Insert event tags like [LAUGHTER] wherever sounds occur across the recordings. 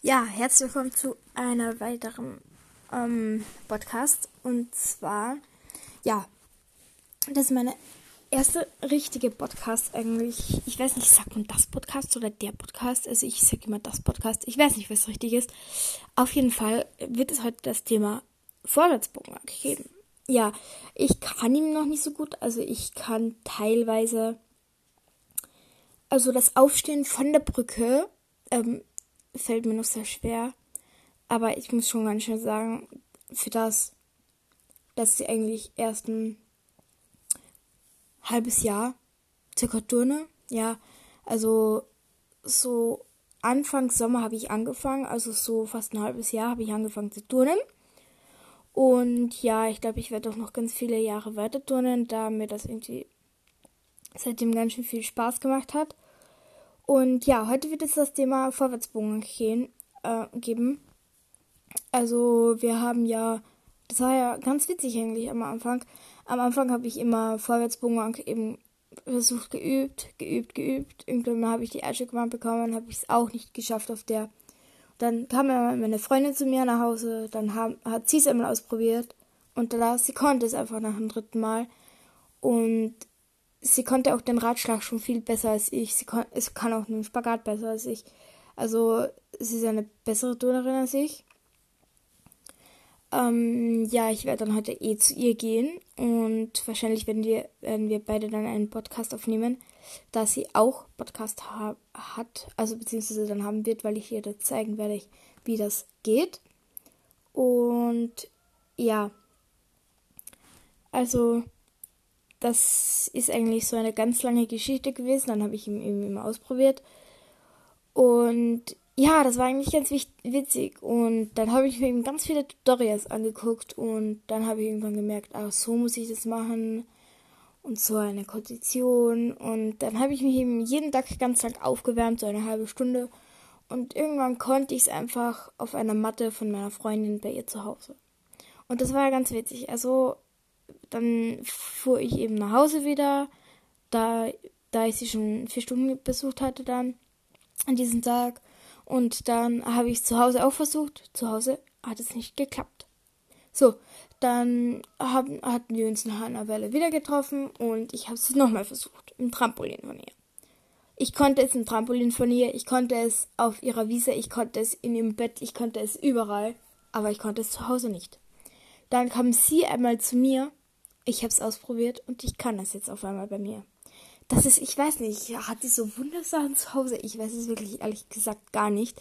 Ja, herzlich willkommen zu einer weiteren ähm, Podcast. Und zwar, ja, das ist meine erste richtige Podcast eigentlich. Ich weiß nicht, sagt man das Podcast oder der Podcast? Also ich sage immer das Podcast. Ich weiß nicht, was richtig ist. Auf jeden Fall wird es heute das Thema Vorwärtsbogen geben. Ja, ich kann ihn noch nicht so gut. Also ich kann teilweise, also das Aufstehen von der Brücke ähm, fällt mir noch sehr schwer. Aber ich muss schon ganz schön sagen, für das, dass ich eigentlich erst ein halbes Jahr circa turne. Ja, also so Anfang Sommer habe ich angefangen, also so fast ein halbes Jahr habe ich angefangen zu turnen. Und ja, ich glaube, ich werde auch noch ganz viele Jahre weiter turnen, da mir das irgendwie seitdem ganz schön viel Spaß gemacht hat. Und ja, heute wird es das Thema Vorwärtsbogen gehen, äh, geben. Also wir haben ja, das war ja ganz witzig eigentlich am Anfang. Am Anfang habe ich immer Vorwärtsbogen eben versucht, geübt, geübt, geübt. Irgendwann habe ich die erste gemacht bekommen, habe ich es auch nicht geschafft auf der. Dann kam meine Freundin zu mir nach Hause, dann haben, hat sie es einmal ausprobiert und da sie konnte es einfach nach dem dritten Mal. Und sie konnte auch den Ratschlag schon viel besser als ich. Sie kann, sie kann auch einen Spagat besser als ich. Also sie ist eine bessere Turnerin als ich. Ähm, ja, ich werde dann heute eh zu ihr gehen und wahrscheinlich werden wir, werden wir beide dann einen Podcast aufnehmen, da sie auch Podcast ha hat, also beziehungsweise dann haben wird, weil ich ihr da zeigen werde, wie das geht. Und ja, also das ist eigentlich so eine ganz lange Geschichte gewesen. Dann habe ich ihn eben immer ausprobiert. Und ja, das war eigentlich ganz witzig. Und dann habe ich mir eben ganz viele Tutorials angeguckt. Und dann habe ich irgendwann gemerkt, ach, so muss ich das machen. Und so eine Kondition. Und dann habe ich mich eben jeden Tag ganz lang aufgewärmt, so eine halbe Stunde. Und irgendwann konnte ich es einfach auf einer Matte von meiner Freundin bei ihr zu Hause. Und das war ganz witzig. Also dann fuhr ich eben nach Hause wieder, da, da ich sie schon vier Stunden besucht hatte dann an diesem Tag. Und dann habe ich es zu Hause auch versucht. Zu Hause hat es nicht geklappt. So, dann haben, hatten wir uns nach einer Welle wieder getroffen und ich habe es nochmal versucht. Im Trampolin von ihr. Ich konnte es im Trampolin von ihr, ich konnte es auf ihrer Wiese, ich konnte es in ihrem Bett, ich konnte es überall, aber ich konnte es zu Hause nicht. Dann kam sie einmal zu mir ich habe es ausprobiert und ich kann das jetzt auf einmal bei mir. Das ist, ich weiß nicht, hat sie so Wundersachen zu Hause? Ich weiß es wirklich ehrlich gesagt gar nicht.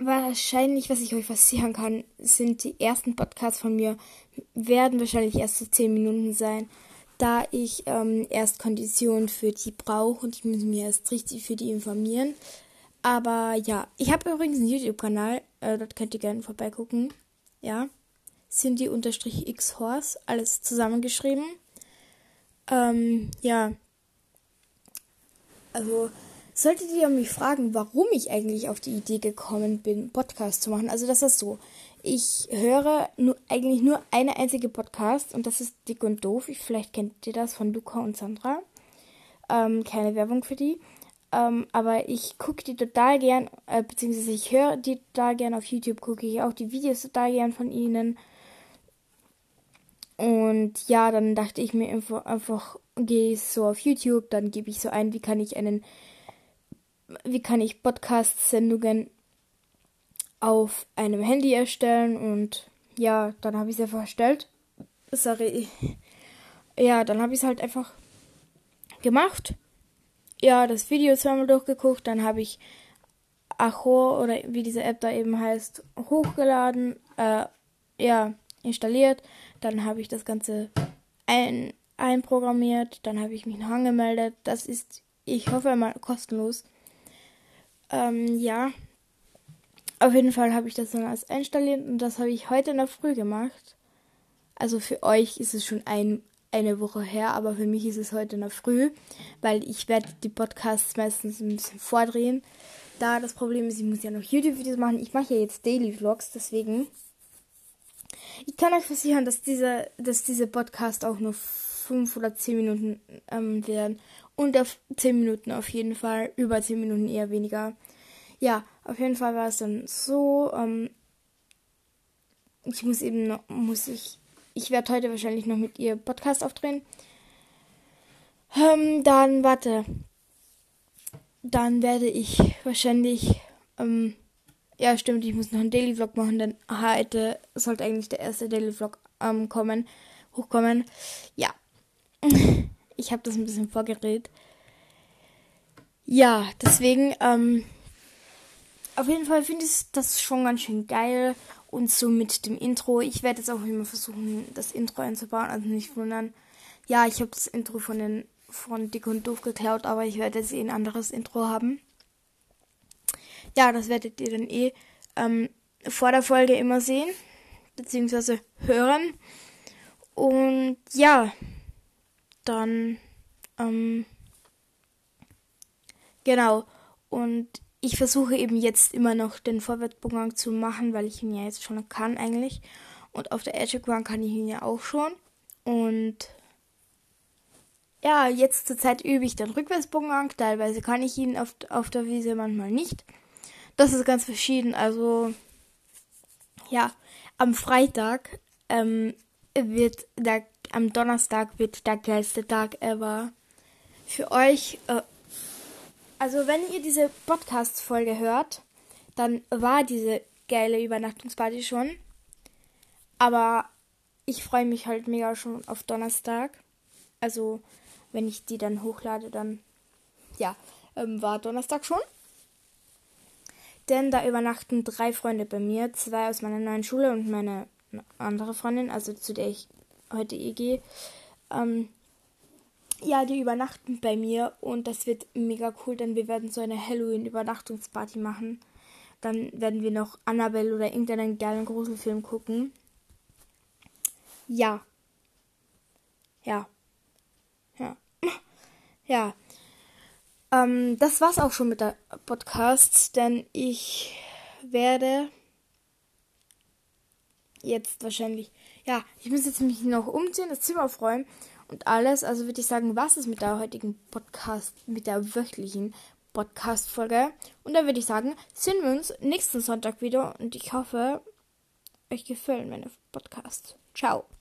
Wahrscheinlich, was ich euch versichern kann, sind die ersten Podcasts von mir, werden wahrscheinlich erst so 10 Minuten sein, da ich ähm, erst Konditionen für die brauche und ich muss mir erst richtig für die informieren. Aber ja, ich habe übrigens einen YouTube-Kanal, äh, dort könnt ihr gerne vorbeigucken. Ja. Cindy-X-Horse, alles zusammengeschrieben. Ähm, ja. Also, solltet ihr mich fragen, warum ich eigentlich auf die Idee gekommen bin, Podcast zu machen, also das ist so. Ich höre nur, eigentlich nur eine einzige Podcast und das ist Dick und Doof. Ich, vielleicht kennt ihr das von Luca und Sandra. Ähm, keine Werbung für die. Ähm, aber ich gucke die total gern, äh, beziehungsweise ich höre die total gern auf YouTube, gucke ich auch die Videos total gern von ihnen. Und ja, dann dachte ich mir einfach, einfach gehe ich so auf YouTube, dann gebe ich so ein, wie kann ich einen, wie kann ich Podcast-Sendungen auf einem Handy erstellen und ja, dann habe ich es einfach erstellt. Sorry. Ja, dann habe ich es halt einfach gemacht. Ja, das Video zweimal durchgeguckt, dann habe ich Acho oder wie diese App da eben heißt, hochgeladen, äh, ja, installiert dann habe ich das Ganze ein, einprogrammiert. Dann habe ich mich noch angemeldet. Das ist, ich hoffe mal, kostenlos. Ähm, ja. Auf jeden Fall habe ich das dann als installiert und das habe ich heute in der Früh gemacht. Also für euch ist es schon ein, eine Woche her, aber für mich ist es heute in der Früh, weil ich werde die Podcasts meistens ein bisschen vordrehen. Da das Problem ist, ich muss ja noch YouTube-Videos machen. Ich mache ja jetzt Daily Vlogs, deswegen ich kann euch versichern, dass diese, dass diese Podcast auch nur 5 oder 10 Minuten ähm, werden. Und auf 10 Minuten auf jeden Fall. Über 10 Minuten eher weniger. Ja, Auf jeden Fall war es dann so, ähm, ich muss eben noch, muss ich, ich werde heute wahrscheinlich noch mit ihr Podcast aufdrehen. Ähm, dann, warte. Dann werde ich wahrscheinlich, ähm, ja, stimmt, ich muss noch einen Daily Vlog machen, denn heute sollte eigentlich der erste Daily Vlog ähm, kommen, hochkommen. Ja. [LAUGHS] Ich habe das ein bisschen vorgeredet. Ja, deswegen, ähm, auf jeden Fall finde ich das schon ganz schön geil. Und so mit dem Intro. Ich werde jetzt auch immer versuchen, das Intro einzubauen. Also nicht wundern. Ja, ich habe das Intro von den von Dick und Doof geklaut, aber ich werde jetzt eh ein anderes Intro haben. Ja, das werdet ihr dann eh ähm, vor der Folge immer sehen, beziehungsweise hören. Und ja, dann, ähm, genau. Und ich versuche eben jetzt immer noch den Vorwärtsbogen zu machen, weil ich ihn ja jetzt schon kann eigentlich. Und auf der Edge Run kann ich ihn ja auch schon. Und ja, jetzt zur Zeit übe ich den Rückwärtsbogen. Teilweise kann ich ihn auf, auf der Wiese, manchmal nicht. Das ist ganz verschieden. Also, ja, am Freitag ähm, wird der, am Donnerstag wird der geilste Tag ever für euch. Äh, also, wenn ihr diese Podcast-Folge hört, dann war diese geile Übernachtungsparty schon. Aber ich freue mich halt mega schon auf Donnerstag. Also, wenn ich die dann hochlade, dann ja, ähm, war Donnerstag schon. Denn da übernachten drei Freunde bei mir, zwei aus meiner neuen Schule und meine andere Freundin, also zu der ich heute eh gehe. Ähm, ja, die übernachten bei mir und das wird mega cool, denn wir werden so eine Halloween-Übernachtungsparty machen. Dann werden wir noch Annabelle oder irgendeinen geilen Gruselfilm gucken. Ja. Ja. Ja. Ja. Ähm, das war's auch schon mit der Podcast, denn ich werde jetzt wahrscheinlich, ja, ich muss jetzt mich noch umziehen, das Zimmer aufräumen und alles. Also würde ich sagen, was ist mit der heutigen Podcast, mit der wöchentlichen Podcast-Folge. Und dann würde ich sagen, sehen wir uns nächsten Sonntag wieder und ich hoffe, euch gefallen meine Podcasts. Ciao.